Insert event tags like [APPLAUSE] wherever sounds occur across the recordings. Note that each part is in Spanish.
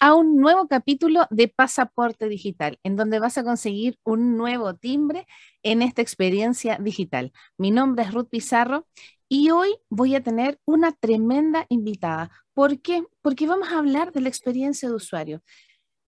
A un nuevo capítulo de Pasaporte Digital, en donde vas a conseguir un nuevo timbre en esta experiencia digital. Mi nombre es Ruth Pizarro y hoy voy a tener una tremenda invitada. ¿Por qué? Porque vamos a hablar de la experiencia de usuario.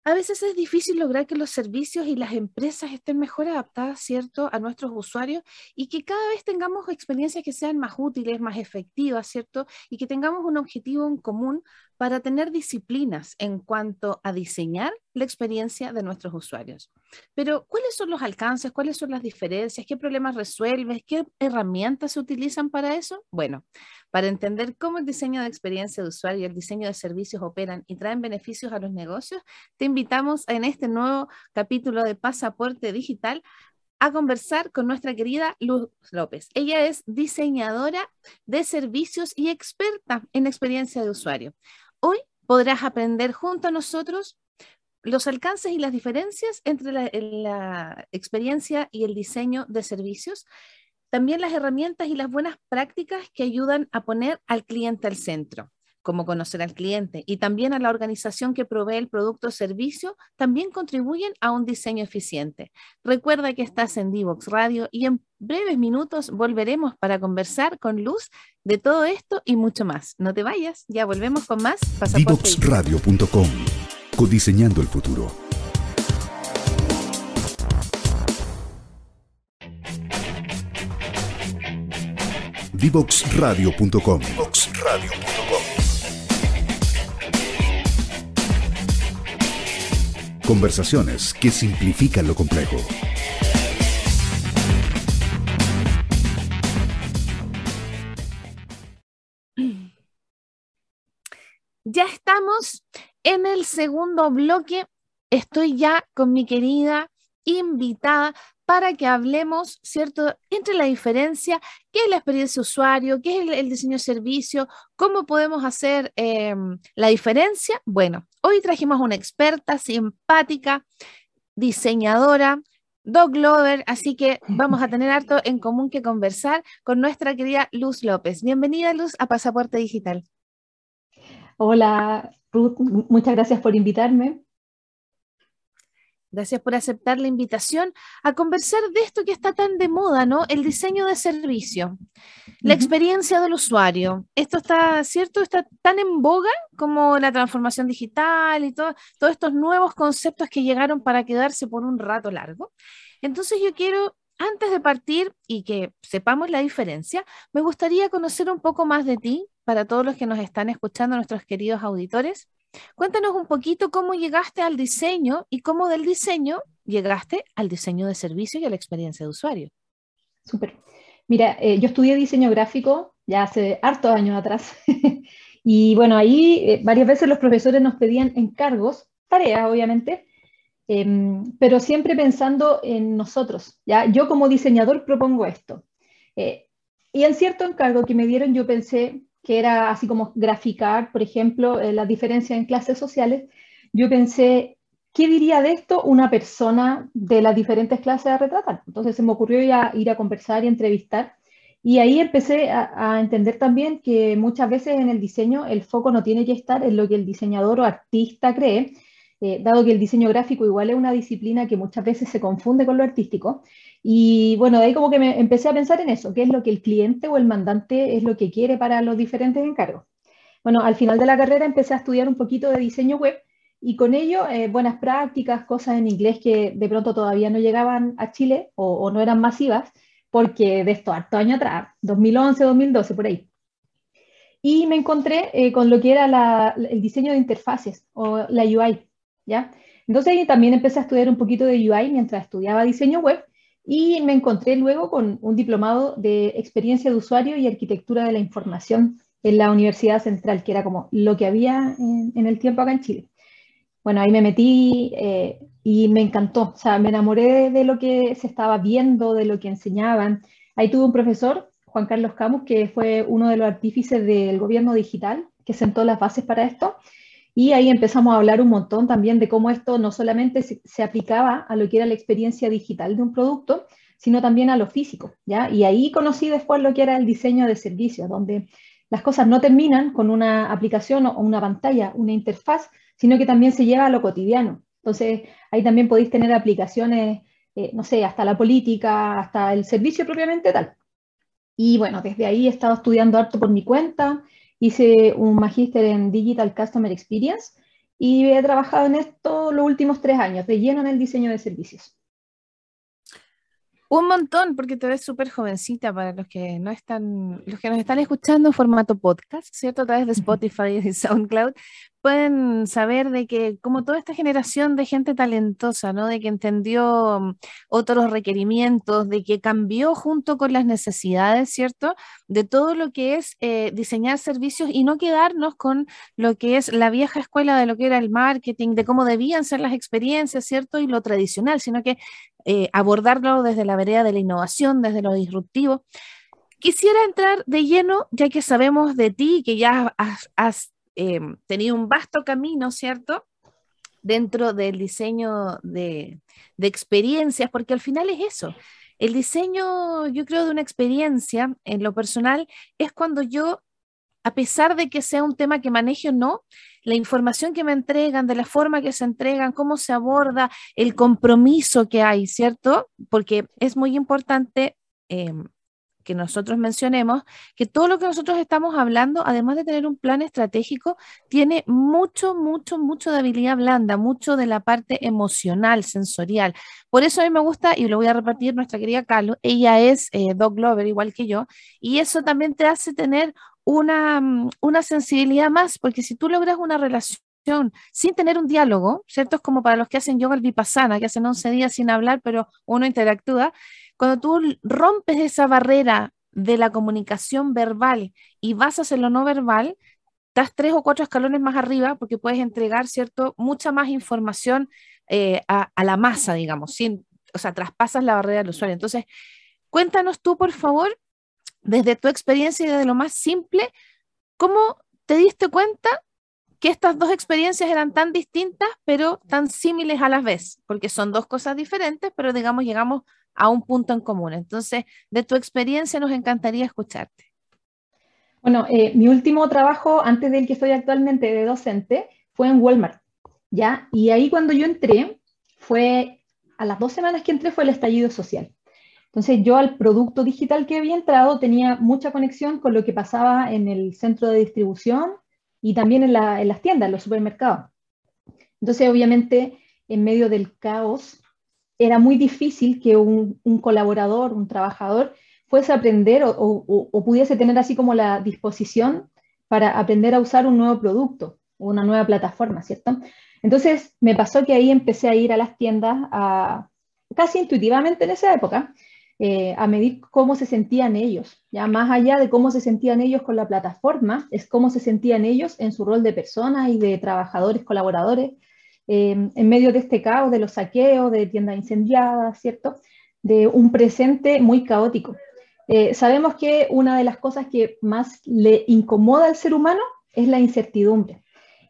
A veces es difícil lograr que los servicios y las empresas estén mejor adaptadas, ¿cierto?, a nuestros usuarios y que cada vez tengamos experiencias que sean más útiles, más efectivas, ¿cierto? Y que tengamos un objetivo en común para tener disciplinas en cuanto a diseñar la experiencia de nuestros usuarios. Pero, ¿cuáles son los alcances? ¿Cuáles son las diferencias? ¿Qué problemas resuelves? ¿Qué herramientas se utilizan para eso? Bueno, para entender cómo el diseño de experiencia de usuario y el diseño de servicios operan y traen beneficios a los negocios, te invitamos en este nuevo capítulo de Pasaporte Digital a conversar con nuestra querida Luz López. Ella es diseñadora de servicios y experta en experiencia de usuario. Hoy podrás aprender junto a nosotros los alcances y las diferencias entre la, experiencia y el diseño de servicios, también las herramientas y las buenas prácticas que ayudan a poner al cliente al centro, como conocer al cliente y también a la organización que provee el producto o servicio, también contribuyen a un diseño eficiente. Recuerda que estás en Divox Radio y en breves minutos volveremos para conversar con Luz de todo esto y mucho más. No te vayas, ya volvemos con más. Divoxradio.com Codiseñando el futuro. Divoxradio.com Conversaciones que simplifican lo complejo. Ya estamos en el segundo bloque estoy ya con mi querida invitada para que hablemos, ¿cierto?, entre la diferencia, qué es la experiencia usuario, qué es el, diseño de servicio, cómo podemos hacer em, la diferencia. Bueno, hoy trajimos a una experta, simpática, diseñadora, dog lover, así que vamos a tener harto en común que conversar con nuestra querida Luz López. Bienvenida, Luz, a Pasaporte Digital. Hola, Ruth, muchas gracias por invitarme. Gracias por aceptar la invitación a conversar de esto que está tan de moda, ¿no? El diseño de servicio, la experiencia del usuario. Esto está, ¿cierto? Está tan en boga como la transformación digital y todo, todos estos nuevos conceptos que llegaron para quedarse por un rato largo. Entonces yo quiero, antes de partir y que sepamos la diferencia, me gustaría conocer un poco más de ti, para todos los que nos están escuchando, nuestros queridos auditores. Cuéntanos un poquito cómo llegaste al diseño y cómo del diseño llegaste al diseño de servicio y a la experiencia de usuario. Súper. Mira, eh, yo estudié diseño gráfico ya hace hartos años atrás. [LAUGHS] y bueno, ahí eh, varias veces los profesores nos pedían encargos, tareas obviamente, em, pero siempre pensando en nosotros. ¿ya? Yo como diseñador propongo esto. Eh, y en cierto encargo que me dieron yo pensé, que era así como graficar, por ejemplo, eh, la diferencia en clases sociales, yo pensé, ¿qué diría de esto una persona de las diferentes clases a retratar? Entonces se me ocurrió ya ir a conversar y entrevistar. Y ahí empecé a, entender también que muchas veces en el diseño el foco no tiene que estar en lo que el diseñador o artista cree, eh, dado que el diseño gráfico igual es una disciplina que muchas veces se confunde con lo artístico, y bueno, de ahí como que me empecé a pensar en eso, qué es lo que el cliente o el mandante es lo que quiere para los diferentes encargos. Bueno, al final de la carrera empecé a estudiar un poquito de diseño web y con ello eh, buenas prácticas, cosas en inglés que de pronto todavía no llegaban a Chile o, no eran masivas, porque de esto harto año atrás, 2011, 2012, por ahí. Y me encontré eh, con lo que era el diseño de interfaces o la UI, ¿ya? Entonces también empecé a estudiar un poquito de UI mientras estudiaba diseño web y me encontré luego con un diplomado de experiencia de usuario y arquitectura de la información en la Universidad Central, que era como lo que había en, el tiempo acá en Chile. Bueno, ahí me metí eh, y me encantó, o sea, me enamoré de, lo que se estaba viendo, de lo que enseñaban. Ahí tuve un profesor, Juan Carlos Camus, que fue uno de los artífices del gobierno digital, que sentó las bases para esto. Y ahí empezamos a hablar un montón también de cómo esto no solamente se, aplicaba a lo que era la experiencia digital de un producto, sino también a lo físico, ¿ya? Y ahí conocí después lo que era el diseño de servicios, donde las cosas no terminan con una aplicación o una pantalla, una interfaz, sino que también se lleva a lo cotidiano. Entonces, ahí también podéis tener aplicaciones, eh, no sé, hasta la política, hasta el servicio propiamente tal. Y bueno, desde ahí he estado estudiando harto por mi cuenta, hice un magíster en Digital Customer Experience y he trabajado en esto los últimos tres años, de lleno en el diseño de servicios. Un montón, porque te ves súper jovencita para los que no están, los que nos están escuchando en formato podcast, ¿cierto? A través de Spotify y SoundCloud, pueden saber de que como toda esta generación de gente talentosa, ¿no? De que entendió mm, otros requerimientos, de que cambió junto con las necesidades, ¿cierto? De todo lo que es eh, diseñar servicios y no quedarnos con lo que es la vieja escuela de lo que era el marketing, de cómo debían ser las experiencias, ¿cierto? Y lo tradicional, sino que eh, abordarlo desde la vereda de la innovación, desde lo disruptivo. Quisiera entrar de lleno, ya que sabemos de ti, que ya has, em, tenido un vasto camino, ¿cierto? Dentro del diseño de, de experiencias, porque al final es eso. El diseño, yo creo, de una experiencia en lo personal es cuando yo a pesar de que sea un tema que maneje o no, la información que me entregan, de la forma que se entregan, cómo se aborda, el compromiso que hay, ¿cierto? Porque es muy importante em, que nosotros mencionemos que todo lo que nosotros estamos hablando, además de tener un plan estratégico, tiene mucho, mucho, mucho de habilidad blanda, mucho de la parte emocional, sensorial. Por eso a mí me gusta, y lo voy a repartir nuestra querida Carlos, ella es eh, Dog Lover, igual que yo, y eso también te hace tener Mm, una, sensibilidad más, porque si tú logras una relación sin tener un diálogo, ¿cierto? Es como para los que hacen yoga el vipassana, que hacen 11 días sin hablar, pero uno interactúa. Cuando tú rompes esa barrera de la comunicación verbal y vas a hacer lo no verbal, estás tres o cuatro escalones más arriba porque puedes entregar, ¿cierto? Mucha más información eh, a, la masa, digamos, sin, o sea, traspasas la barrera del usuario. Entonces, cuéntanos tú, por favor, desde tu experiencia y desde lo más simple, ¿cómo te diste cuenta que estas dos experiencias eran tan distintas, pero tan similares a la vez? Porque son dos cosas diferentes, pero digamos, llegamos a un punto en común. Entonces, de tu experiencia nos encantaría escucharte. Bueno, eh, mi último trabajo antes del que estoy actualmente de docente fue en Walmart, ¿ya? Y ahí cuando yo entré, fue a las dos semanas que entré fue el estallido social. Entonces yo al producto digital que había entrado tenía mucha conexión con lo que pasaba en el centro de distribución y también en, las tiendas, en los supermercados. Entonces obviamente en medio del caos era muy difícil que un, colaborador, un trabajador, fuese a aprender o, pudiese tener así como la disposición para aprender a usar un nuevo producto o una nueva plataforma, ¿cierto? Entonces me pasó que ahí empecé a ir a las tiendas casi intuitivamente en esa época eh, a medir cómo se sentían ellos. Ya más allá de cómo se sentían ellos con la plataforma, es cómo se sentían ellos en su rol de personas y de trabajadores, colaboradores, em, en medio de este caos, de los saqueos, de tiendas incendiadas, ¿cierto? De un presente muy caótico. Eh, sabemos que una de las cosas que más le incomoda al ser humano es la incertidumbre.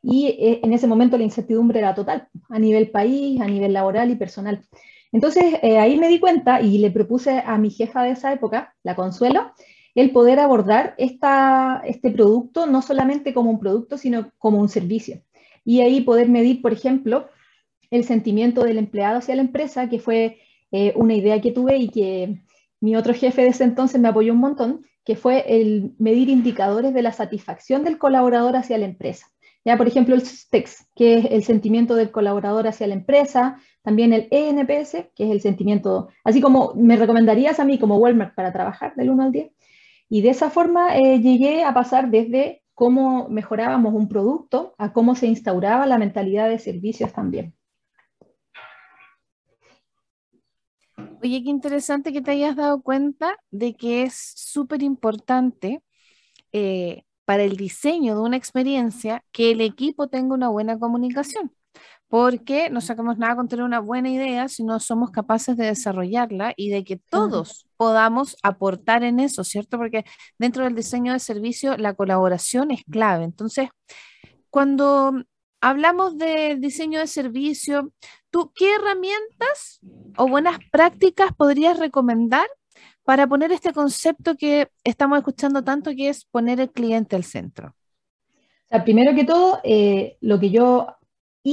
Y eh, en ese momento la incertidumbre era total, a nivel país, a nivel laboral y personal. Entonces eh, ahí me di cuenta y le propuse a mi jefa de esa época, la Consuelo, el poder abordar este producto no solamente como un producto, sino como un servicio. Y ahí poder medir, por ejemplo, el sentimiento del empleado hacia la empresa, que fue eh, una idea que tuve y que mi otro jefe de ese entonces me apoyó un montón, que fue el medir indicadores de la satisfacción del colaborador hacia la empresa. Ya, por ejemplo, el STEX, que es el sentimiento del colaborador hacia la empresa, también el ENPS, que es el sentimiento, así como me recomendarías a mí como Walmart para trabajar del 1 al 10. Y de esa forma eh, llegué a pasar desde cómo mejorábamos un producto a cómo se instauraba la mentalidad de servicios también. Oye, qué interesante que te hayas dado cuenta de que es súper importante eh, para el diseño de una experiencia que el equipo tenga una buena comunicación porque no sacamos nada con tener una buena idea si no somos capaces de desarrollarla y de que todos podamos aportar en eso, ¿cierto? Porque dentro del diseño de servicio la colaboración es clave. Entonces, cuando hablamos de diseño de servicio, ¿tú qué herramientas o buenas prácticas podrías recomendar para poner este concepto que estamos escuchando tanto, que es poner el cliente al centro? O sea, primero que todo, eh, lo que yo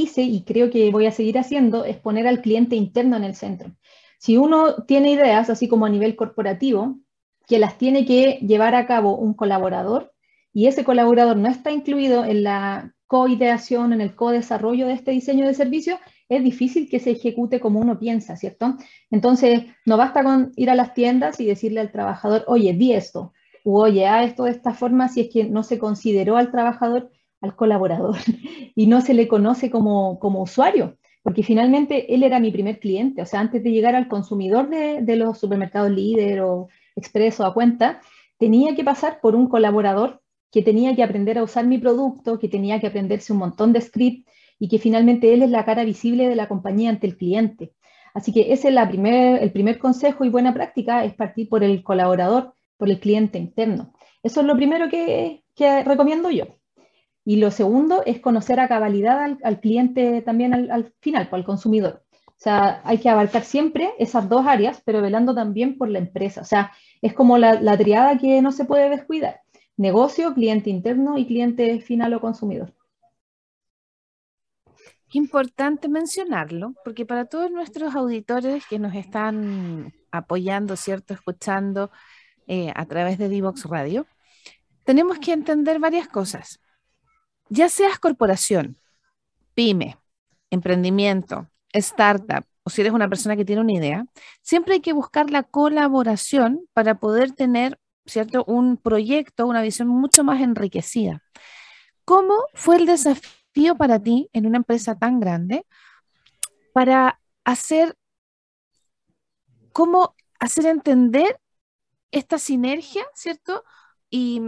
hice y creo que voy a seguir haciendo es poner al cliente interno en el centro. Si uno tiene ideas, así como a nivel corporativo, que las tiene que llevar a cabo un colaborador y ese colaborador no está incluido en la co-ideación, en el co-desarrollo de este diseño de servicio, es difícil que se ejecute como uno piensa, ¿cierto? Entonces, no basta con ir a las tiendas y decirle al trabajador, oye, di esto, o oye, a esto de esta forma, si es que no se consideró al trabajador, al colaborador, [LAUGHS] y no se le conoce como, como usuario porque finalmente él era mi primer cliente, o sea, antes de llegar al consumidor de, los supermercados líder o expreso a cuenta, tenía que pasar por un colaborador que tenía que aprender a usar mi producto, que tenía que aprenderse un montón de script y que finalmente él es la cara visible de la compañía ante el cliente. Así que ese es la primer, el primer consejo y buena práctica, es partir por el colaborador, por el cliente interno. Eso es lo primero que, que recomiendo yo. Y lo segundo es conocer a cabalidad al, cliente también al, final, pues, al consumidor. O sea, hay que abarcar siempre esas dos áreas, pero velando también por la empresa. O sea, es como la, triada que no se puede descuidar. Negocio, cliente interno y cliente final o consumidor. Importante mencionarlo, porque para todos nuestros auditores que nos están apoyando, ¿cierto? Escuchando eh, a través de Divox Radio, tenemos que entender varias cosas ya seas corporación, pyme, emprendimiento, startup, o si eres una persona que tiene una idea, siempre hay que buscar la colaboración para poder tener, ¿cierto?, un proyecto, una visión mucho más enriquecida. ¿Cómo fue el desafío para ti en una empresa tan grande para hacer, cómo hacer entender esta sinergia, ¿cierto? Y,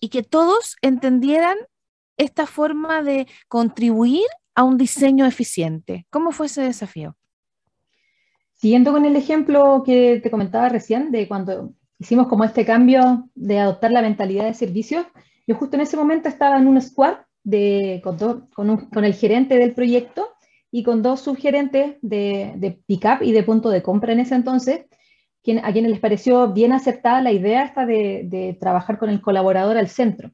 y que todos entendieran esta forma de contribuir a un diseño eficiente? ¿Cómo fue ese desafío? Siguiendo con el ejemplo que te comentaba recién, de cuando hicimos como este cambio de adoptar la mentalidad de servicios, yo justo en ese momento estaba en un squad de, con, el gerente del proyecto y con dos subgerentes de, de pick-up y de punto de compra en ese entonces, a quienes les pareció bien acertada la idea esta de, de trabajar con el colaborador al centro.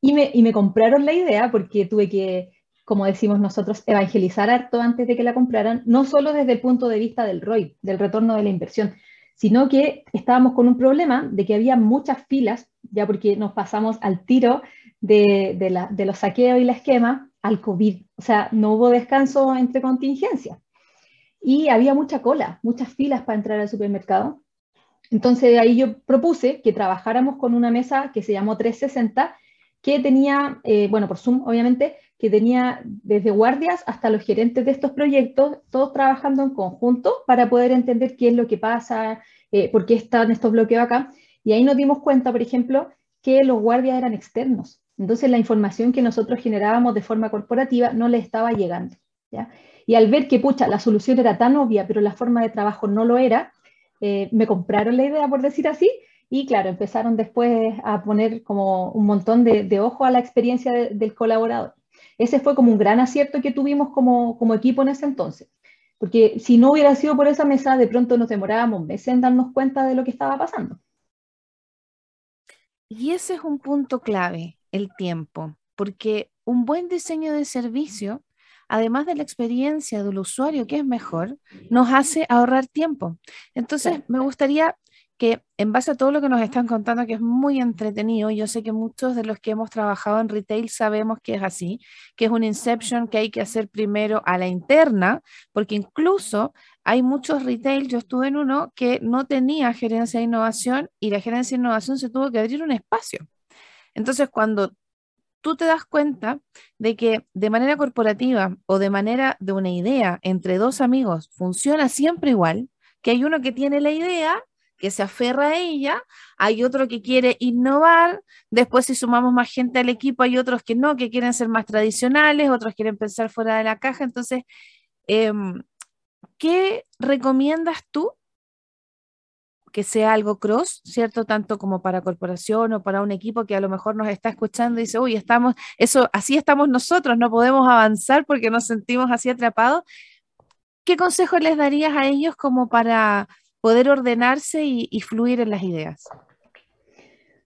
Y me, compraron la idea porque tuve que, como decimos nosotros, evangelizar harto antes de que la compraran, no solo desde el punto de vista del ROI, del retorno de la inversión, sino que estábamos con un problema de que había muchas filas, ya porque nos pasamos al tiro de, de, la, de los saqueos y la esquema al COVID. O sea, no hubo descanso entre contingencias. Y había mucha cola, muchas filas para entrar al supermercado. Entonces ahí yo propuse que trabajáramos con una mesa que se llamó 360 que tenía, eh, bueno, por Zoom obviamente, que tenía desde guardias hasta los gerentes de estos proyectos, todos trabajando en conjunto para poder entender qué es lo que pasa, eh, por qué están estos bloqueos acá. Y ahí nos dimos cuenta, por ejemplo, que los guardias eran externos. Entonces la información que nosotros generábamos de forma corporativa no le estaba llegando. ¿ya? Y al ver que, pucha, la solución era tan obvia, pero la forma de trabajo no lo era, eh, me compraron la idea, por decir así, y claro, empezaron después a poner como un montón de, ojo a la experiencia del colaborador. Ese fue como un gran acierto que tuvimos como, como equipo en ese entonces. Porque si no hubiera sido por esa mesa, de pronto nos demorábamos meses en darnos cuenta de lo que estaba pasando. Y ese es un punto clave, el tiempo, porque un buen diseño de servicio, además de la experiencia del usuario, que es mejor, nos hace ahorrar tiempo. Entonces, me gustaría que en base a todo lo que nos están contando, que es muy entretenido, yo sé que muchos de los que hemos trabajado en retail sabemos que es así, que es un inception que hay que hacer primero a la interna, porque incluso hay muchos retail, yo estuve en uno que no tenía gerencia de innovación y la gerencia de innovación se tuvo que abrir un espacio. Entonces, cuando tú te das cuenta de que de manera corporativa o de manera de una idea entre dos amigos funciona siempre igual, que hay uno que tiene la idea que se aferra a ella, hay otro que quiere innovar, después si sumamos más gente al equipo hay otros que no, que quieren ser más tradicionales, otros quieren pensar fuera de la caja. Entonces, em, ¿qué recomiendas tú que sea algo cross, ¿cierto? Tanto como para corporación o para un equipo que a lo mejor nos está escuchando y dice, uy, estamos, eso, así estamos nosotros, no podemos avanzar porque nos sentimos así atrapados. ¿Qué consejo les darías a ellos como para poder ordenarse y, fluir en las ideas?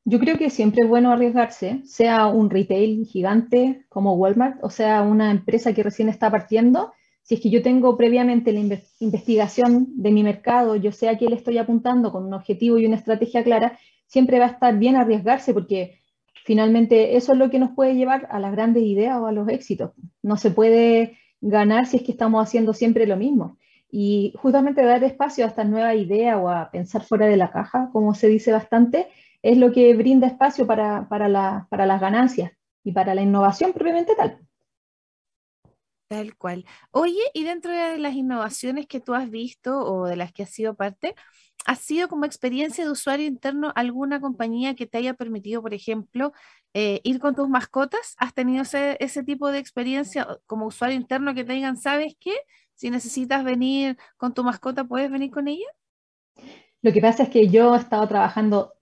Yo creo que siempre es bueno arriesgarse, sea un retail gigante como Walmart, o sea una empresa que recién está partiendo. Si es que yo tengo previamente la investigación de mi mercado, yo sé a qué le estoy apuntando con un objetivo y una estrategia clara, siempre va a estar bien arriesgarse porque finalmente eso es lo que nos puede llevar a las grandes ideas o a los éxitos. No se puede ganar si es que estamos haciendo siempre lo mismo. Y justamente dar espacio a estas nuevas ideas o a pensar fuera de la caja, como se dice bastante, es lo que brinda espacio para, para, para las ganancias y para la innovación propiamente tal. Tal cual. Oye, y dentro de las innovaciones que tú has visto o de las que has sido parte, ¿ha sido como experiencia de usuario interno alguna compañía que te haya permitido, por ejemplo, eh, ir con tus mascotas? ¿Has tenido ese, tipo de experiencia como usuario interno que te digan, ¿sabes qué? Si necesitas venir con tu mascota, ¿puedes venir con ella? Lo que pasa es que yo he estado trabajando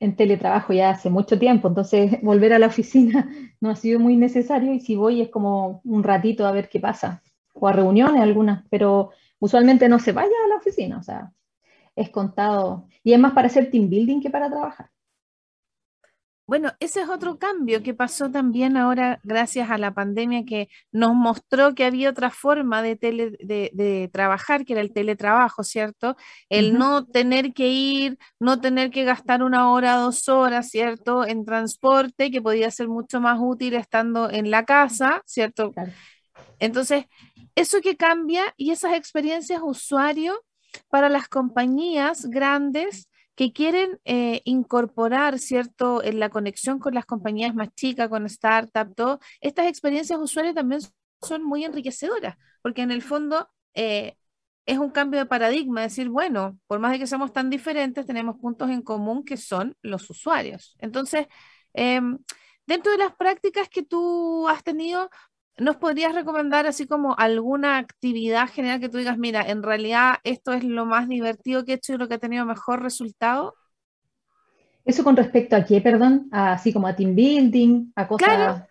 en teletrabajo ya hace mucho tiempo, entonces [LAUGHS] volver a la oficina [LAUGHS] no ha sido muy necesario y si voy es como un ratito a ver qué pasa, o a reuniones algunas, pero usualmente no se vaya a la oficina, o sea, es contado y es más para hacer team building que para trabajar. Bueno, ese es otro cambio que pasó también ahora gracias a la pandemia que nos mostró que había otra forma de, de, trabajar, que era el teletrabajo, ¿cierto? El no tener que ir, no tener que gastar una hora, dos horas, ¿cierto? En transporte, que podía ser mucho más útil estando en la casa, ¿cierto? Entonces, eso que cambia y esas experiencias usuario para las compañías grandes que quieren eh, incorporar, ¿cierto?, en la conexión con las compañías más chicas, con startups, todo, estas experiencias usuarias también son muy enriquecedoras, porque en el fondo eh, es un cambio de paradigma, decir, bueno, por más de que seamos tan diferentes, tenemos puntos en común que son los usuarios. Entonces, em, dentro de las prácticas que tú has tenido, ¿Nos podrías recomendar así como alguna actividad general que tú digas, mira, en realidad esto es lo más divertido que he hecho y lo que ha tenido mejor resultado? Eso con respecto a qué, perdón, así como a team building, a cosas... Claro,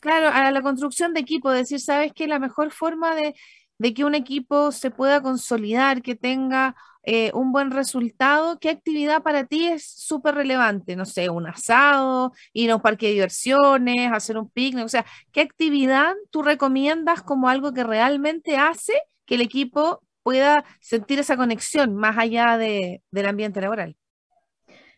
claro a la construcción de equipo, decir, ¿sabes qué? La mejor forma de, de que un equipo se pueda consolidar, que tenga eh, un buen resultado, ¿qué actividad para ti es súper relevante? No sé, un asado, ir a un parque de diversiones, hacer un picnic, o sea, ¿qué actividad tú recomiendas como algo que realmente hace que el equipo pueda sentir esa conexión más allá de, del ambiente laboral?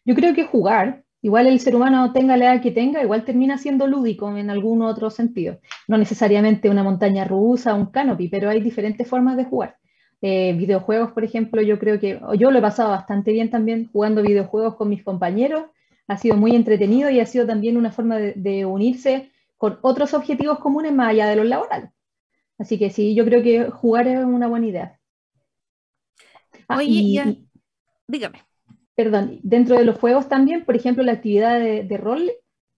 Yo creo que jugar, igual el ser humano tenga la edad que tenga, igual termina siendo lúdico en algún otro sentido. No necesariamente una montaña rusa, un canopy, pero hay diferentes formas de jugar. Eh, videojuegos, por ejemplo, yo creo que yo lo he pasado bastante bien también jugando videojuegos con mis compañeros. Ha sido muy entretenido y ha sido también una forma de, unirse con otros objetivos comunes más allá de los laborales. Así que sí, yo creo que jugar es una buena idea. Ah, Oye, dígame. Perdón, dentro de los juegos también, por ejemplo, la actividad de, rol,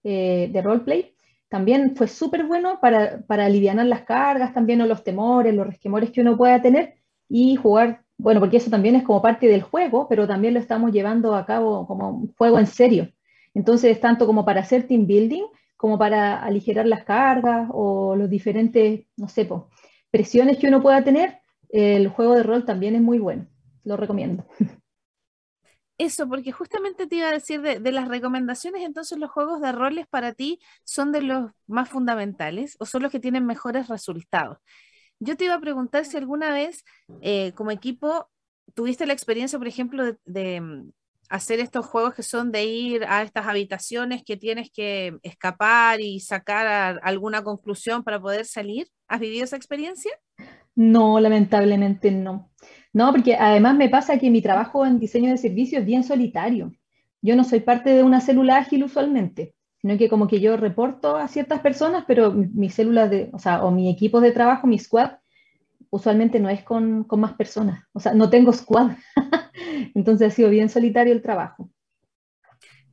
eh, de roleplay, también fue súper bueno para, para aliviar las cargas también o los temores, los resquemores que uno pueda tener y jugar, bueno, porque eso también es como parte del juego, pero también lo estamos llevando a cabo como un juego en serio. Entonces, es tanto como para hacer team building, como para aligerar las cargas o los diferentes, no sé, presiones que uno pueda tener, el juego de rol también es muy bueno. Lo recomiendo. Eso, porque justamente te iba a decir de, de, las recomendaciones, entonces los juegos de roles para ti son de los más fundamentales o son los que tienen mejores resultados. Yo te iba a preguntar si alguna vez eh, como equipo tuviste la experiencia, por ejemplo, de, mm, hacer estos juegos que son de ir a estas habitaciones que tienes que escapar y sacar alguna conclusión para poder salir. ¿Has vivido esa experiencia? No, lamentablemente no. No, porque además me pasa que mi trabajo en diseño de servicios es bien solitario. Yo no soy parte de una célula ágil usualmente sino que como que yo reporto a ciertas personas, pero mis células de, o sea, o mi equipo de trabajo, mi squad, usualmente no es con, con más personas, o sea, no tengo squad, [LAUGHS] entonces ha sido bien solitario el trabajo.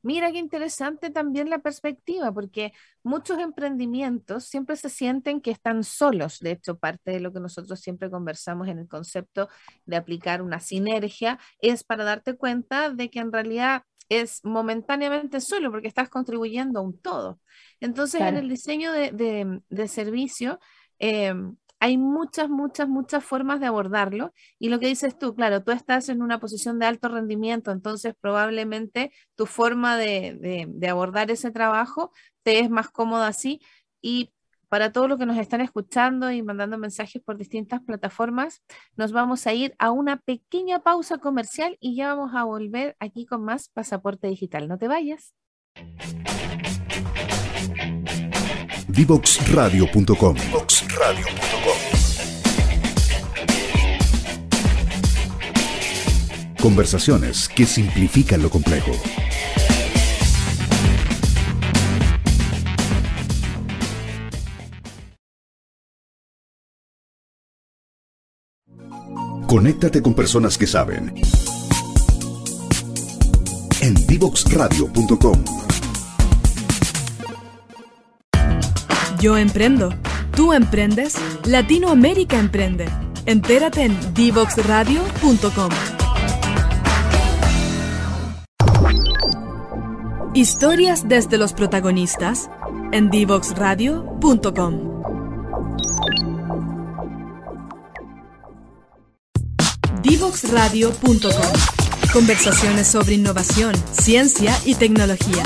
Mira qué interesante también la perspectiva, porque muchos emprendimientos siempre se sienten que están solos. De hecho, parte de lo que nosotros siempre conversamos en el concepto de aplicar una sinergia es para darte cuenta de que en realidad es momentáneamente solo porque estás contribuyendo a un todo. Entonces, en el diseño de, servicio, em, hay muchas, muchas, muchas formas de abordarlo. Y lo que dices tú, claro, tú estás en una posición de alto rendimiento, entonces probablemente tu forma de, de abordar ese trabajo te es más cómoda así. Y para todos los que nos están escuchando y mandando mensajes por distintas plataformas, nos vamos a ir a una pequeña pausa comercial y ya vamos a volver aquí con más Pasaporte Digital. No te vayas. Divoxradio.com. Conversaciones que simplifican lo complejo. Conéctate con personas que saben. En divoxradio.com. Yo emprendo. Tú emprendes. Latinoamérica emprende. Entérate en divoxradio.com. Historias desde los protagonistas en divoxradio.com. Divoxradio.com. Conversaciones sobre innovación, ciencia y tecnología.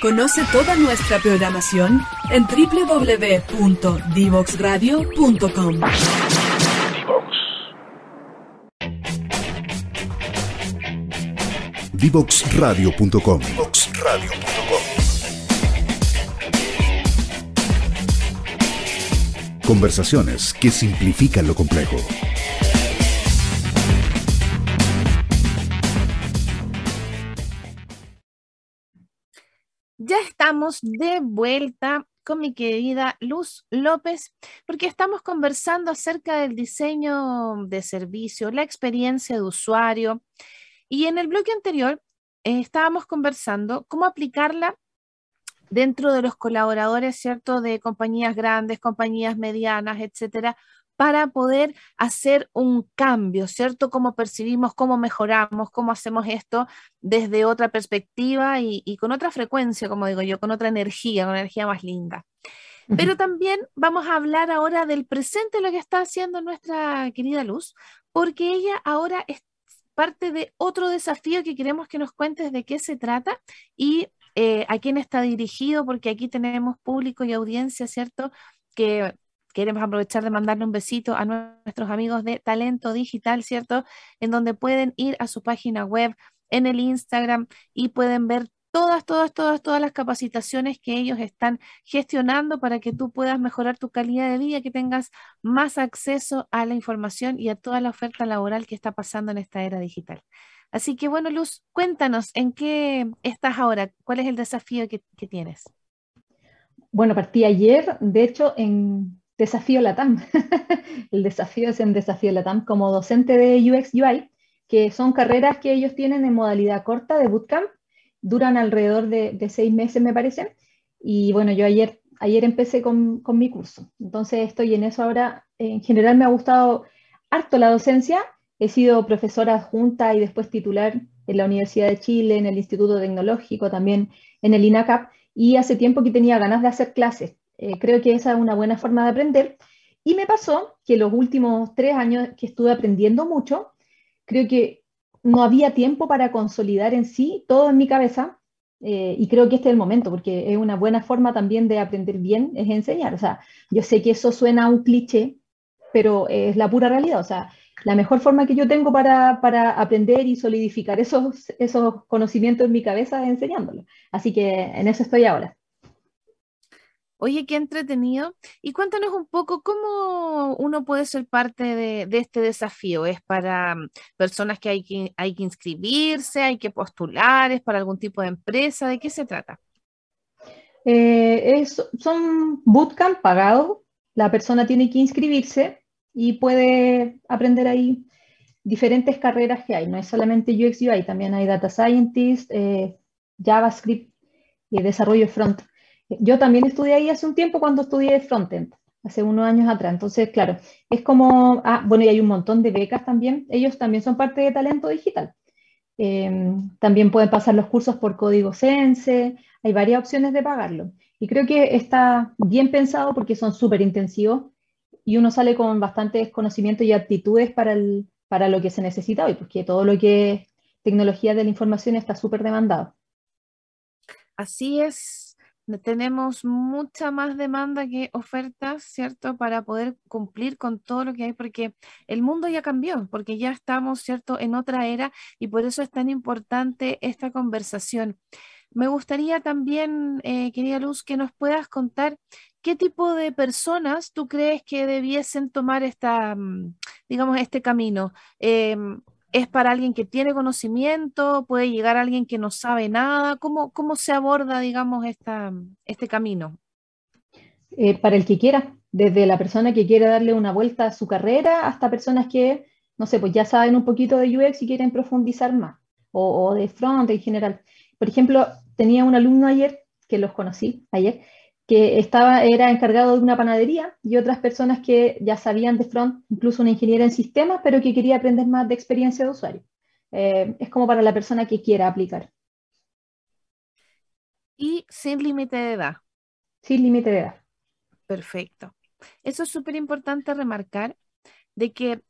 Conoce toda nuestra programación en www.divoxradio.com. Divoxradio.com. Conversaciones que simplifican lo complejo. Ya estamos de vuelta con mi querida Luz López, porque estamos conversando acerca del diseño de servicio, la experiencia de usuario. Y en el bloque anterior eh, estábamos conversando cómo aplicarla dentro de los colaboradores, ¿cierto? De compañías grandes, compañías medianas, etcétera, para poder hacer un cambio, ¿cierto? Cómo percibimos, cómo mejoramos, cómo hacemos esto desde otra perspectiva y, con otra frecuencia, como digo yo, con otra energía, con energía más linda. Pero también vamos a hablar ahora del presente, lo que está haciendo nuestra querida Luz, porque ella ahora es parte de otro desafío que queremos que nos cuentes de qué se trata y eh, a quién está dirigido, porque aquí tenemos público y audiencia, ¿cierto? Que queremos aprovechar de mandarle un besito a nuestros amigos de Talento Digital, ¿cierto? En donde pueden ir a su página web, en el Instagram y pueden ver todas, todas, todas, todas las capacitaciones que ellos están gestionando para que tú puedas mejorar tu calidad de vida, que tengas más acceso a la información y a toda la oferta laboral que está pasando en esta era digital. Así que bueno, Luz, cuéntanos, ¿en qué estás ahora? ¿Cuál es el desafío que, tienes? Bueno, partí ayer, de hecho, en Desafío Latam. [LAUGHS] el desafío es en Desafío Latam como docente de UX UI, que son carreras que ellos tienen en modalidad corta de bootcamp, duran alrededor de, seis meses, me parece. Y bueno, yo ayer, ayer empecé con, con, mi curso, entonces estoy en eso ahora. En general me ha gustado harto la docencia. He sido profesora adjunta y después titular en la Universidad de Chile, en el Instituto Tecnológico, también en el INACAP, y hace tiempo que tenía ganas de hacer clases eh, creo que esa es una buena forma de aprender. Y me pasó que los últimos tres años que estuve aprendiendo mucho, creo que no había tiempo para consolidar en sí todo en mi cabeza. Eh, y creo que este es el momento, porque es una buena forma también de aprender bien, es enseñar. O sea, yo sé que eso suena a un cliché, pero es la pura realidad. O sea, la mejor forma que yo tengo para, para aprender y solidificar esos, esos conocimientos en mi cabeza es enseñándolo. Así que en eso estoy ahora. Oye, qué entretenido. Y cuéntanos un poco cómo uno puede ser parte de, este desafío. ¿Es para mm, personas que hay, que hay que inscribirse, hay que postular, es para algún tipo de empresa? ¿De qué se trata? Eh, son bootcamp pagados. La persona tiene que inscribirse y puede aprender ahí diferentes carreras que hay. No es solamente UX UI, también hay Data Scientist, eh, JavaScript y desarrollo front. Yo también estudié ahí hace un tiempo cuando estudié frontend, hace unos años atrás. Entonces, claro, es como, ah, bueno, y hay un montón de becas también. Ellos también son parte de talento digital. Em, también pueden pasar los cursos por código Sense, hay varias opciones de pagarlo. Y creo que está bien pensado porque son súper intensivos y uno sale con bastantes conocimientos y aptitudes para, el, para lo que se necesita hoy, porque todo lo que es tecnología de la información está súper demandado. Así es, tenemos mucha más demanda que ofertas, ¿cierto? Para poder cumplir con todo lo que hay, porque el mundo ya cambió, porque ya estamos, ¿cierto?, en otra era y por eso es tan importante esta conversación. Me gustaría también, eh, querida Luz, que nos puedas contar qué tipo de personas tú crees que debiesen tomar esta, mm, digamos, este camino. Em, ¿Es para alguien que tiene conocimiento? ¿Puede llegar alguien que no sabe nada? ¿Cómo, cómo se aborda, digamos, esta, este camino? Eh, para el que quiera, desde la persona que quiere darle una vuelta a su carrera hasta personas que, no sé, pues ya saben un poquito de UX y quieren profundizar más, o, o de front en general. Por ejemplo, tenía un alumno ayer, que los conocí ayer, que estaba, era encargado de una panadería y otras personas que ya sabían de front, incluso una ingeniera en sistemas, pero que quería aprender más de experiencia de usuario. Eh, es como para la persona que quiera aplicar. Y sin límite de edad. Sin límite de edad. Perfecto. Eso es súper importante remarcar de que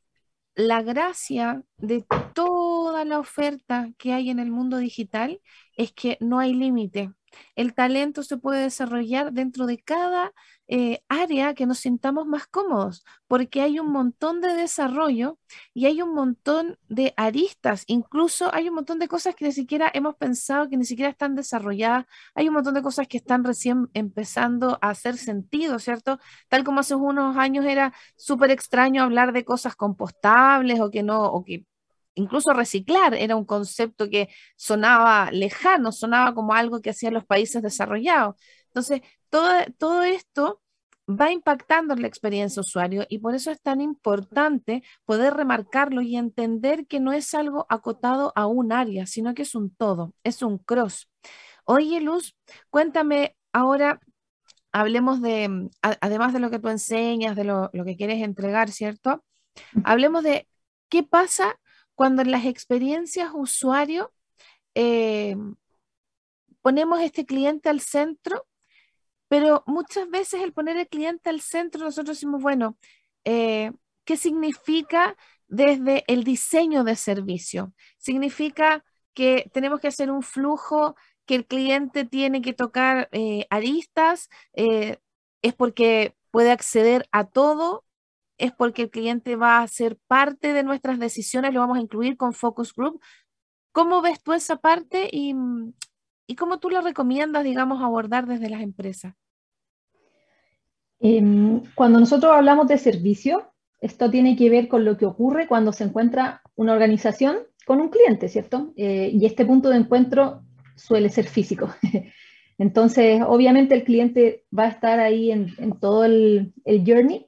la gracia de toda la oferta que hay en el mundo digital es que no hay límite. El talento se puede desarrollar dentro de cada eh, área que nos sintamos más cómodos, porque hay un montón de desarrollo y hay un montón de aristas, incluso hay un montón de cosas que ni siquiera hemos pensado, que ni siquiera están desarrolladas, hay un montón de cosas que están recién empezando a hacer sentido, ¿cierto? Tal como hace unos años era súper extraño hablar de cosas compostables o que no, o que incluso reciclar era un concepto que sonaba lejano, sonaba como algo que hacían los países desarrollados. Entonces, todo, todo esto va impactando en la experiencia usuario y por eso es tan importante poder remarcarlo y entender que no es algo acotado a un área, sino que es un todo, es un cross. Oye, Luz, cuéntame ahora, hablemos de, además de lo que tú enseñas, de lo, lo que quieres entregar, ¿cierto? Hablemos de qué pasa cuando en las experiencias usuario eh, ponemos este cliente al centro, pero muchas veces el poner el cliente al centro, nosotros decimos, bueno, eh, ¿qué significa desde el diseño de servicio? Significa que tenemos que hacer un flujo que el cliente tiene que tocar eh, aristas, es porque puede acceder a todo, es porque el cliente va a ser parte de nuestras decisiones, lo vamos a incluir con Focus Group. ¿Cómo ves tú esa parte y, y cómo tú lo recomiendas, digamos, abordar desde las empresas? Em, cuando nosotros hablamos de servicio, esto tiene que ver con lo que ocurre cuando se encuentra una organización con un cliente, ¿cierto? Eh, y este punto de encuentro suele ser físico. [LAUGHS] Entonces, obviamente el cliente va a estar ahí en, todo el, journey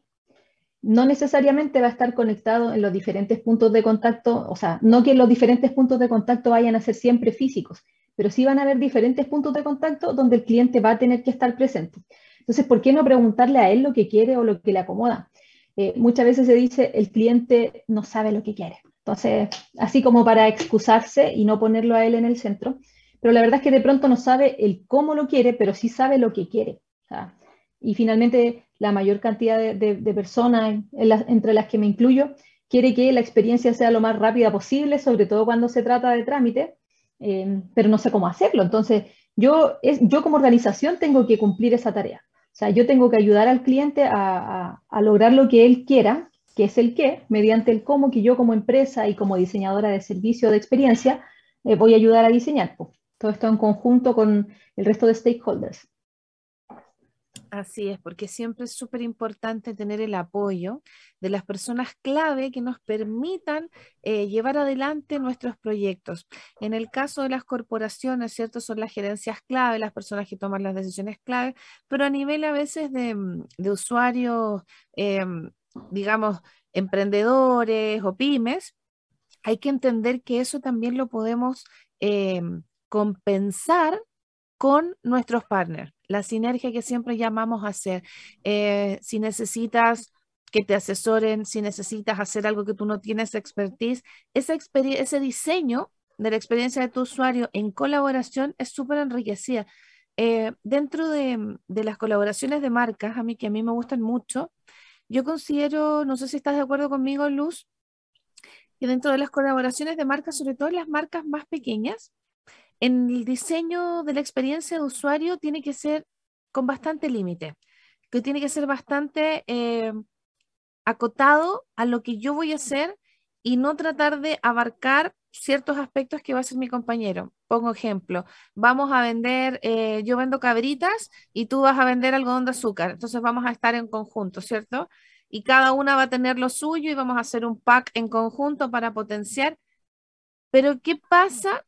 no necesariamente va a estar conectado en los diferentes puntos de contacto, o sea, no que los diferentes puntos de contacto vayan a ser siempre físicos, pero sí van a haber diferentes puntos de contacto donde el cliente va a tener que estar presente. Entonces, ¿por qué no preguntarle a él lo que quiere o lo que le acomoda? Eh, muchas veces se dice, el cliente no sabe lo que quiere. Entonces, así como para excusarse y no ponerlo a él en el centro, pero la verdad es que de pronto no sabe el cómo lo quiere, pero sí sabe lo que quiere. y finalmente, la mayor cantidad de, personas, entre las que me incluyo, quiere que la experiencia sea lo más rápida posible, sobre todo cuando se trata de trámite, eh, pero no sé cómo hacerlo. Entonces, yo, es, yo como organización tengo que cumplir esa tarea. O sea, yo tengo que ayudar al cliente a, lograr lo que él quiera, que es el qué, mediante el cómo que yo como empresa y como diseñadora de servicio de experiencia eh, voy a ayudar a diseñar. Todo esto en conjunto con el resto de stakeholders. Así es, porque siempre es súper importante tener el apoyo de las personas clave que nos permitan eh, llevar adelante nuestros proyectos. En el caso de las corporaciones, ¿cierto? Son las gerencias clave, las personas que toman las decisiones clave, pero a nivel a veces de, mm, usuarios, em, digamos, emprendedores o pymes, hay que entender que eso también lo podemos em, compensar con nuestros partners la sinergia que siempre llamamos a hacer. Eh, si necesitas que te asesoren, si necesitas hacer algo que tú no tienes expertise, ese diseño de la experiencia de tu usuario en colaboración es súper enriquecida. eh, dentro de, de, las colaboraciones de marcas, a mí que a mí me gustan mucho, yo considero, no sé si estás de acuerdo conmigo, Luz, que dentro de las colaboraciones de marcas, sobre todo las marcas más pequeñas, en el diseño de la experiencia de usuario tiene que ser con bastante límite, que tiene que ser bastante eh, acotado a lo que yo voy a hacer y no tratar de abarcar ciertos aspectos que va a hacer mi compañero. Pongo ejemplo, vamos a vender, eh, yo vendo cabritas y tú vas a vender algodón de azúcar, entonces vamos a estar en conjunto, ¿cierto? Y cada una va a tener lo suyo y vamos a hacer un pack en conjunto para potenciar. Pero ¿qué pasa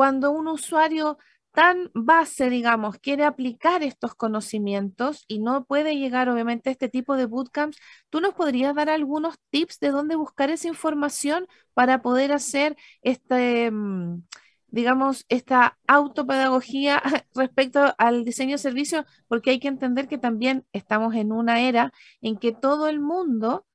cuando un usuario tan base, digamos, quiere aplicar estos conocimientos y no puede llegar obviamente a este tipo de bootcamps, ¿tú nos podrías dar algunos tips de dónde buscar esa información para poder hacer este, mm, digamos, esta autopedagogía [LAUGHS] respecto al diseño de servicios? Porque hay que entender que también estamos en una era en que todo el mundo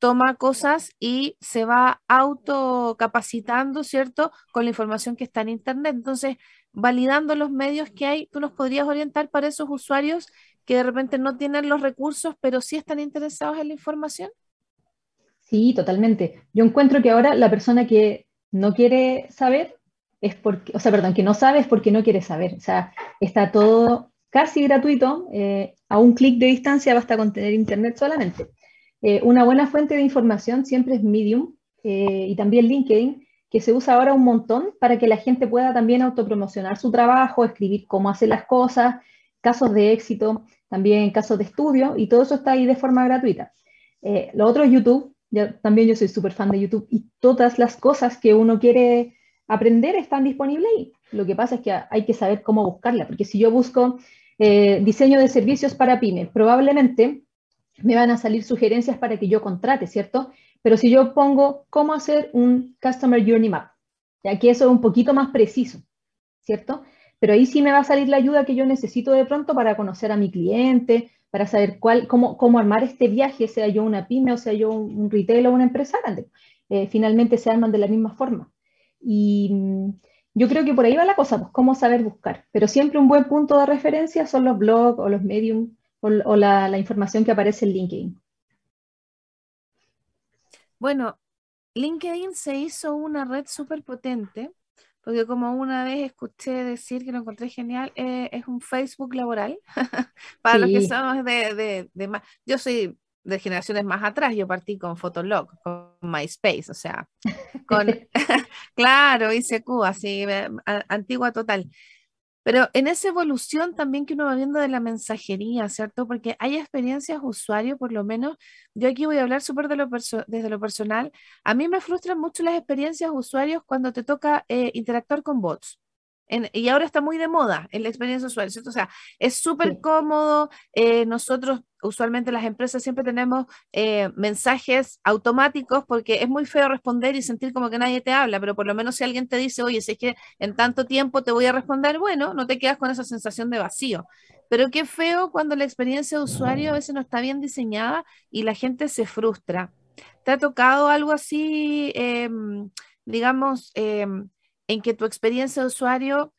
toma cosas y se va autocapacitando, ¿cierto? Con la información que está en Internet. Entonces, validando los medios que hay, tú nos podrías orientar para esos usuarios que de repente no tienen los recursos, pero sí están interesados en la información. Sí, totalmente. Yo encuentro que ahora la persona que no quiere saber es porque, o sea, perdón, que no sabe es porque no quiere saber. O sea, está todo casi gratuito, eh, a un clic de distancia basta con tener internet solamente. Eh, una buena fuente de información siempre es Medium eh, y también LinkedIn, que se usa ahora un montón para que la gente pueda también autopromocionar su trabajo, escribir cómo hace las cosas, casos de éxito, también casos de estudio, y todo eso está ahí de forma gratuita. Eh, lo otro es YouTube, también yo soy súper fan de YouTube, y todas las cosas que uno quiere aprender están disponibles ahí. Lo que pasa es que hay que saber cómo buscarla, porque si yo busco diseño de servicios para pymes, probablemente me van a salir sugerencias para que yo contrate, ¿cierto? Pero si yo pongo cómo hacer un Customer Journey Map, ya que eso es un poquito más preciso, ¿cierto? Pero ahí sí me va a salir la ayuda que yo necesito de pronto para conocer a mi cliente, para saber cuál, cómo, cómo armar este viaje, sea yo una pyme o sea yo un, retail o una empresa grande. Eh, finalmente se arman de la misma forma. Y mm, yo creo que por ahí va la cosa, pues cómo saber buscar. Pero siempre un buen punto de referencia son los blogs o los medium o, la, información que aparece en LinkedIn? Bueno, LinkedIn se hizo una red súper potente, porque como una vez escuché decir que lo encontré genial, eh, es un Facebook laboral, [LAUGHS] para los que somos de, de, más, yo soy de generaciones más atrás, yo partí con Fotolog, con MySpace, o sea, con, [LAUGHS] [LAUGHS] claro, ICQ, así, eh, antigua total. Pero en esa evolución también que uno va viendo de la mensajería, ¿cierto? Porque hay experiencias usuario, por lo menos, yo aquí voy a hablar súper de desde lo personal. A mí me frustran mucho las experiencias usuarios cuando te toca eh, interactuar con bots y ahora está muy de moda en la experiencia usuario, ¿cierto? O sea, es súper cómodo. Eh, nosotros, usualmente las empresas, siempre tenemos eh, mensajes automáticos porque es muy feo responder y sentir como que nadie te habla, pero por lo menos si alguien te dice, oye, si es que en tanto tiempo te voy a responder, bueno, no te quedas con esa sensación de vacío. Pero qué feo cuando la experiencia de usuario a veces no está bien diseñada y la gente se frustra. ¿Te ha tocado algo así, em, digamos, em, en que tu experiencia de usuario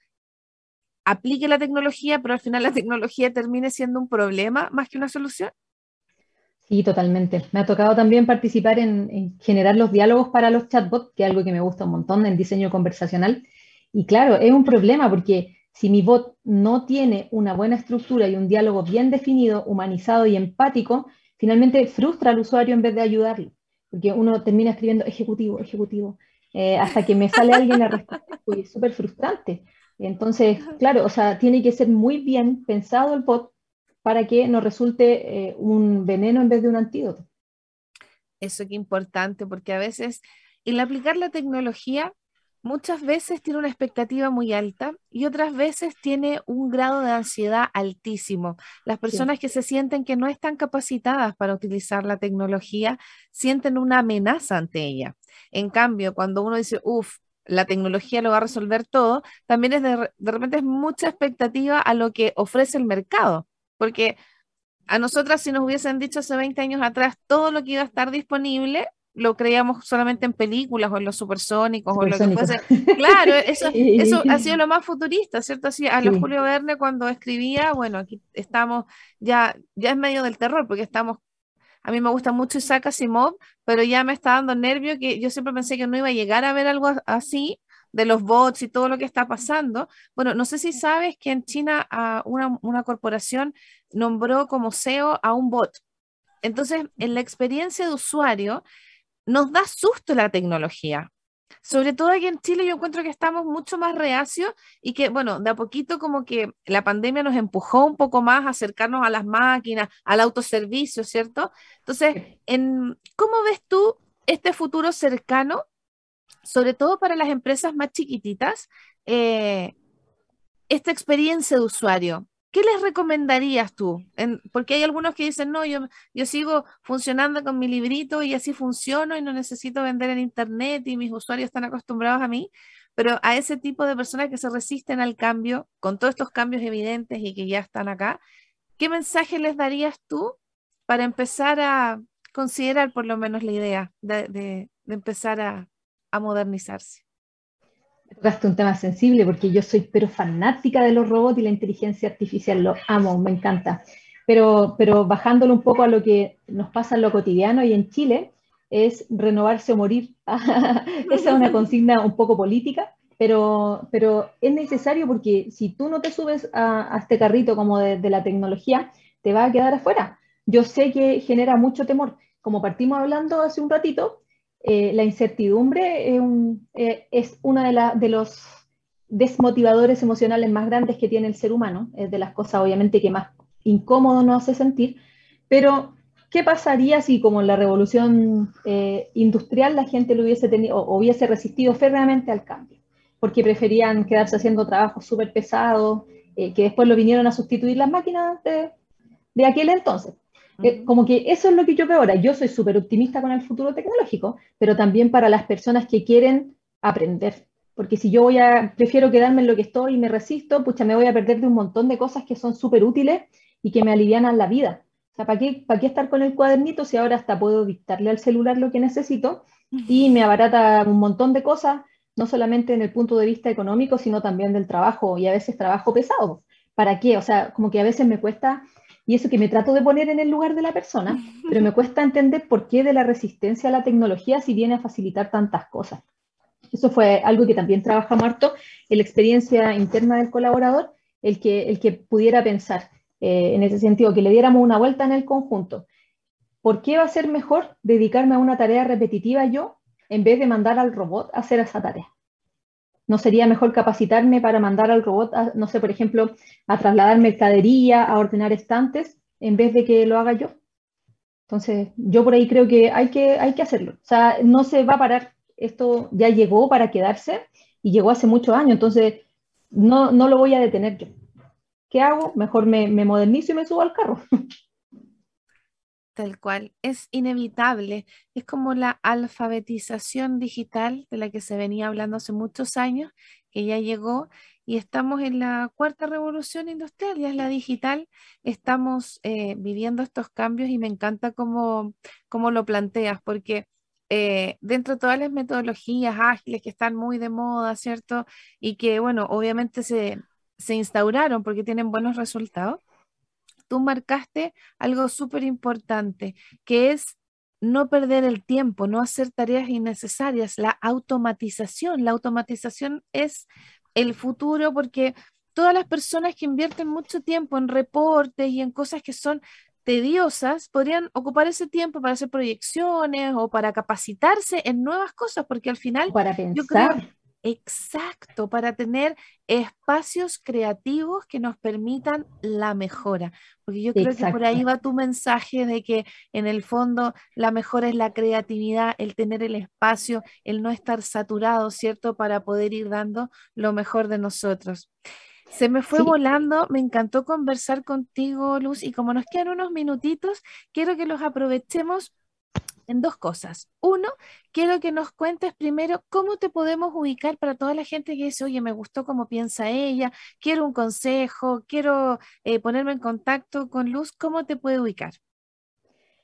aplique la tecnología, pero al final la [LAUGHS] tecnología termine siendo un problema más que una solución? Sí, totalmente. Me ha tocado también participar en, generar los diálogos para los chatbots, que es algo que me gusta un montón en diseño conversacional. Y claro, es un problema porque si mi bot no tiene una buena estructura y un diálogo bien definido, humanizado y empático, finalmente frustra al usuario en vez de ayudarlo. Porque uno termina escribiendo ejecutivo, ejecutivo, eh, hasta que me sale alguien a respuesta, pues es súper frustrante. Entonces, claro, o sea, tiene que ser muy bien pensado el bot para que nos resulte eh, un veneno en vez de un antídoto. Eso que importante, porque a veces el aplicar la tecnología muchas veces tiene una expectativa muy alta y otras veces tiene un grado de ansiedad altísimo. Las personas que se sienten que no están capacitadas para utilizar la tecnología sienten una amenaza ante ella. En cambio, cuando uno dice, uff, la tecnología lo va a resolver todo, también es de, de repente es mucha expectativa a lo que ofrece el mercado, porque a nosotras si nos hubiesen dicho hace 20 años atrás todo lo que iba a estar disponible, lo creíamos solamente en películas o en los supersónicos o lo que fuese. Claro, [LAUGHS] eso, eso ha sido [LAUGHS] lo más futurista, ¿cierto? Así, a los Julio Verne cuando escribía, bueno, aquí estamos, ya, ya es medio del terror, porque estamos a mí me gusta mucho Isaac Asimov, pero ya me está dando nervio que yo siempre pensé que no iba a llegar a ver algo así de los bots y todo lo que está pasando. Bueno, no sé si sabes que en China ah, una, una corporación nombró como CEO a un bot. Entonces, en la experiencia de usuario, nos da susto la tecnología. Sobre todo aquí en Chile yo encuentro que estamos mucho más reacios y que, bueno, de a poquito como que la pandemia nos empujó un poco más a acercarnos a las máquinas, al autoservicio, ¿cierto? Entonces, en, ¿cómo ves tú este futuro cercano, sobre todo para las empresas más chiquititas, eh, esta experiencia de usuario? ¿Qué les recomendarías tú? porque hay algunos que dicen, no, yo, yo sigo funcionando con mi librito y así funciono y no necesito vender en internet y mis usuarios están acostumbrados a mí, pero a ese tipo de personas que se resisten al cambio, con todos estos cambios evidentes y que ya están acá, ¿qué mensaje les darías tú para empezar a considerar por lo menos la idea de, empezar a modernizarse? Tocaste un tema sensible porque yo soy pero fanática de los robots y la inteligencia artificial, lo amo, me encanta. Pero, pero bajándolo un poco a lo que nos pasa en lo cotidiano y en Chile, es renovarse o morir. [LAUGHS] Esa es una consigna un poco política, pero, pero es necesario porque si tú no te subes a, este carrito como de, de, la tecnología, te va a quedar afuera. Yo sé que genera mucho temor. Como partimos hablando hace un ratito, eh, la incertidumbre eh, es, uno de, de, los desmotivadores emocionales más grandes que tiene el ser humano, es de las cosas obviamente que más incómodo nos hace sentir, pero ¿qué pasaría si como en la revolución eh, industrial la gente lo hubiese tenido o hubiese resistido férreamente al cambio? Porque preferían quedarse haciendo trabajos súper pesados, que después lo vinieron a sustituir las máquinas de aquel entonces. Eh, como que eso es lo que yo veo ahora. Yo soy súper optimista con el futuro tecnológico, pero también para las personas que quieren aprender. Porque si yo voy a, prefiero quedarme en lo que estoy y me resisto, pucha, me voy a perder de un montón de cosas que son súper útiles y que me alivianan la vida. O sea, ¿para qué, ¿para qué estar con el cuadernito si ahora hasta puedo dictarle al celular lo que necesito y me abarata un montón de cosas, no solamente en el punto de vista económico, sino también del trabajo y a veces trabajo pesado? ¿Para qué? O sea, como que a veces me cuesta y eso que me trato de poner en el lugar de la persona, pero me [LAUGHS] cuesta entender por qué de la resistencia a la tecnología si viene a facilitar tantas cosas. Eso fue algo que también trabaja Marto en la experiencia interna del colaborador, el que, el que pudiera pensar eh, en ese sentido, que le diéramos una vuelta en el conjunto. ¿Por qué va a ser mejor dedicarme a una tarea repetitiva yo en vez de mandar al robot a hacer esa tarea? ¿No sería mejor capacitarme para mandar al robot, no sé, por ejemplo, a trasladar mercadería, a ordenar estantes, en vez de que lo haga yo? Entonces, yo por ahí creo que hay que, hay que hacerlo. O sea, no se va a parar. Esto ya llegó para quedarse y llegó hace muchos años. Entonces, no, no lo voy a detener yo. ¿Qué hago? Mejor me, me modernizo y me subo al carro. [LAUGHS] Tal cual, es inevitable. Es como la alfabetización digital de la que se venía hablando hace muchos años, que ya llegó y estamos en la cuarta revolución industrial, ya es la digital. Estamos eh, viviendo estos cambios y me encanta cómo, cómo lo planteas, porque eh, dentro de todas las metodologías ágiles que están muy de moda, ¿cierto? Y que, bueno, obviamente se, se instauraron porque tienen buenos resultados tú marcaste algo súper importante, que es no perder el tiempo, no hacer tareas innecesarias, la automatización. La automatización es el futuro porque todas las personas que invierten mucho tiempo en reportes y en cosas que son tediosas podrían ocupar ese tiempo para hacer proyecciones o para capacitarse en nuevas cosas, porque al final para pensar. Exacto, para tener espacios creativos que nos permitan la mejora. Porque yo creo que por ahí va tu mensaje de que en el fondo la mejora es la creatividad, el tener el espacio, el no estar saturado, ¿cierto? Para poder ir dando lo mejor de nosotros. Se me fue volando, me encantó conversar contigo, Luz, y como nos quedan unos minutitos, quiero que los aprovechemos en dos cosas. Uno, quiero que nos cuentes primero cómo te podemos ubicar para toda la gente que dice, oye, me gustó cómo piensa ella, quiero un consejo, quiero eh, ponerme en contacto con Luz, ¿cómo te puede ubicar?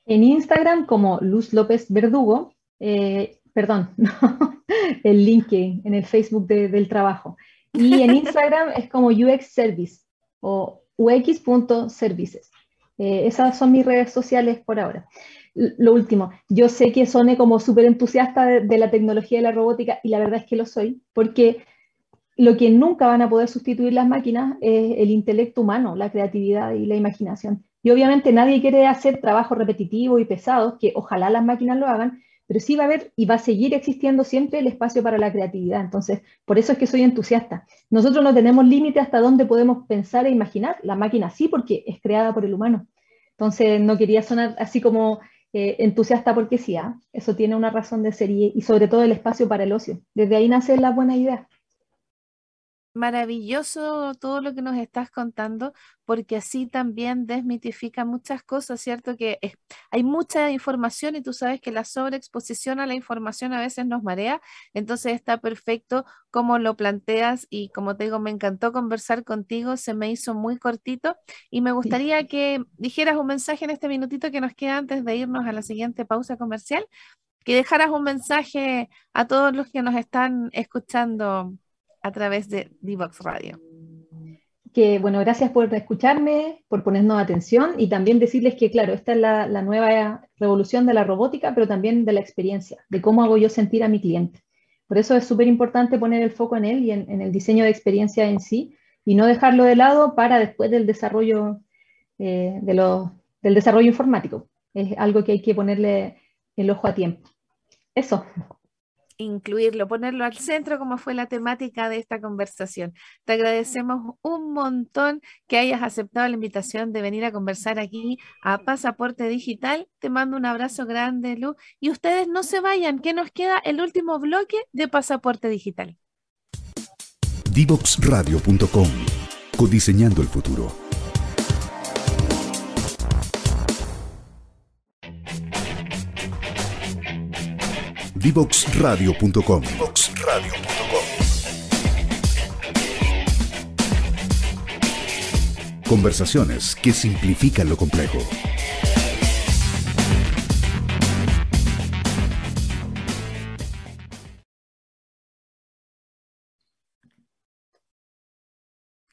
En Instagram como Luz López Verdugo eh, perdón, [LAUGHS] el LinkedIn, en el Facebook del trabajo. Y en Instagram es como UX Service o ux.services. Eh, esas son mis redes sociales por ahora. Lo último, yo sé que soné como súper entusiasta de, la tecnología y la robótica y la verdad es que lo soy, porque lo que nunca van a poder sustituir las máquinas es el intelecto humano, la creatividad y la imaginación. Y obviamente nadie quiere hacer trabajo repetitivo y pesado, que ojalá las máquinas lo hagan, pero sí va a haber y va a seguir existiendo siempre el espacio para la creatividad. Entonces, por eso es que soy entusiasta. Nosotros no tenemos límite hasta dónde podemos pensar e imaginar. La máquina sí, porque es creada por el humano. Entonces, no quería sonar así como eh, entusiasta porque sí. ¿ah? Eso tiene una razón de ser y, y sobre todo el espacio para el ocio. Desde ahí nace la buena idea maravilloso todo lo que nos estás contando, porque así también desmitifica muchas cosas, ¿cierto? Que hay mucha información y tú sabes que la sobreexposición a la información a veces nos marea, entonces está perfecto como lo planteas y como te digo, me encantó conversar contigo, se me hizo muy cortito y me gustaría que dijeras un mensaje en este minutito que nos queda antes de irnos a la siguiente pausa comercial, que dejaras un mensaje a todos los que nos están escuchando a través de Divox Radio. Que bueno, gracias por escucharme, por ponernos atención y también decirles que, claro, esta es la, nueva revolución de la robótica, pero también de la experiencia, de cómo hago yo sentir a mi cliente. Por eso es súper importante poner el foco en él y en, el diseño de experiencia en sí y no dejarlo de lado para después del desarrollo, eh, de del desarrollo informático. Es algo que hay que ponerle el ojo a tiempo. Eso incluirlo, ponerlo al centro como fue la temática de esta conversación. Te agradecemos un montón que hayas aceptado la invitación de venir a conversar aquí a Pasaporte Digital. Te mando un abrazo grande, Lu. Y ustedes no se vayan, que nos queda el último bloque de Pasaporte Digital. Divoxradio.com Codiseñando el futuro. Divoxradio.com. Conversaciones que simplifican lo complejo.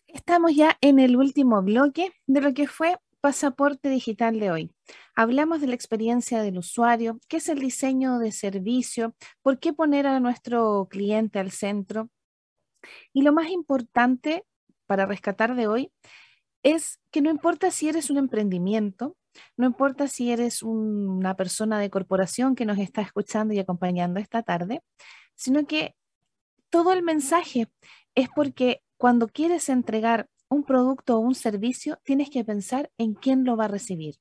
Estamos ya en el último bloque de lo que fue pasaporte digital de hoy. Hablamos de la experiencia del usuario, qué es el diseño de servicio, por qué poner a nuestro cliente al centro. Y lo más importante para rescatar de hoy es que no importa si eres un emprendimiento, no importa si eres una persona de corporación que nos está escuchando y acompañando esta tarde, sino que todo el mensaje es porque cuando quieres entregar un producto o un servicio, tienes que pensar en quién lo va a recibir,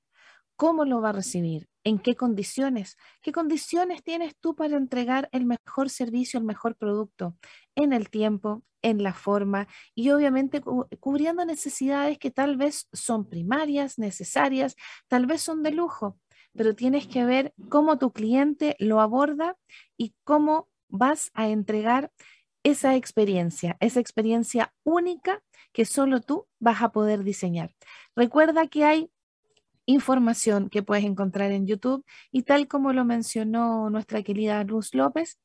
cómo lo va a recibir, en qué condiciones, qué condiciones tienes tú para entregar el mejor servicio, el mejor producto, en el tiempo, en la forma y obviamente cubriendo necesidades que tal vez son primarias, necesarias, tal vez son de lujo, pero tienes que ver cómo tu cliente lo aborda y cómo vas a entregar esa experiencia, esa experiencia única que solo tú vas a poder diseñar. Recuerda que hay información que puedes encontrar en YouTube. Y tal como lo mencionó nuestra querida Luz López,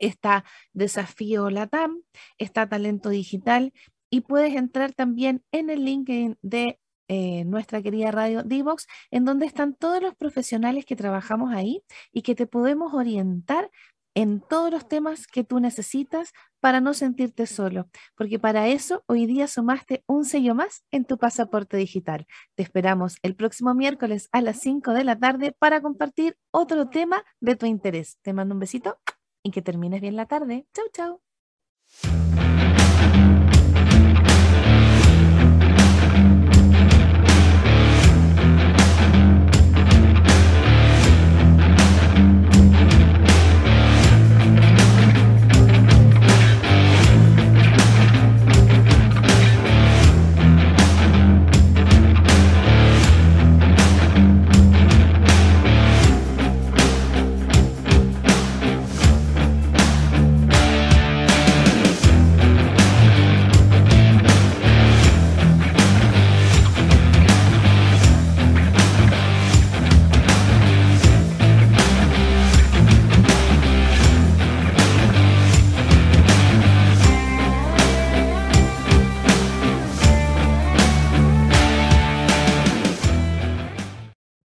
está Desafío Latam, está Talento Digital y puedes entrar también en el link de eh, nuestra querida radio Divox, en donde están todos los profesionales que trabajamos ahí y que te podemos orientar en todos los temas que tú necesitas para no sentirte solo, porque para eso hoy día sumaste un sello más en tu pasaporte digital. Te esperamos el próximo miércoles a las 5 de la tarde para compartir otro tema de tu interés. Te mando un besito y que termines bien la tarde. Chau, chau.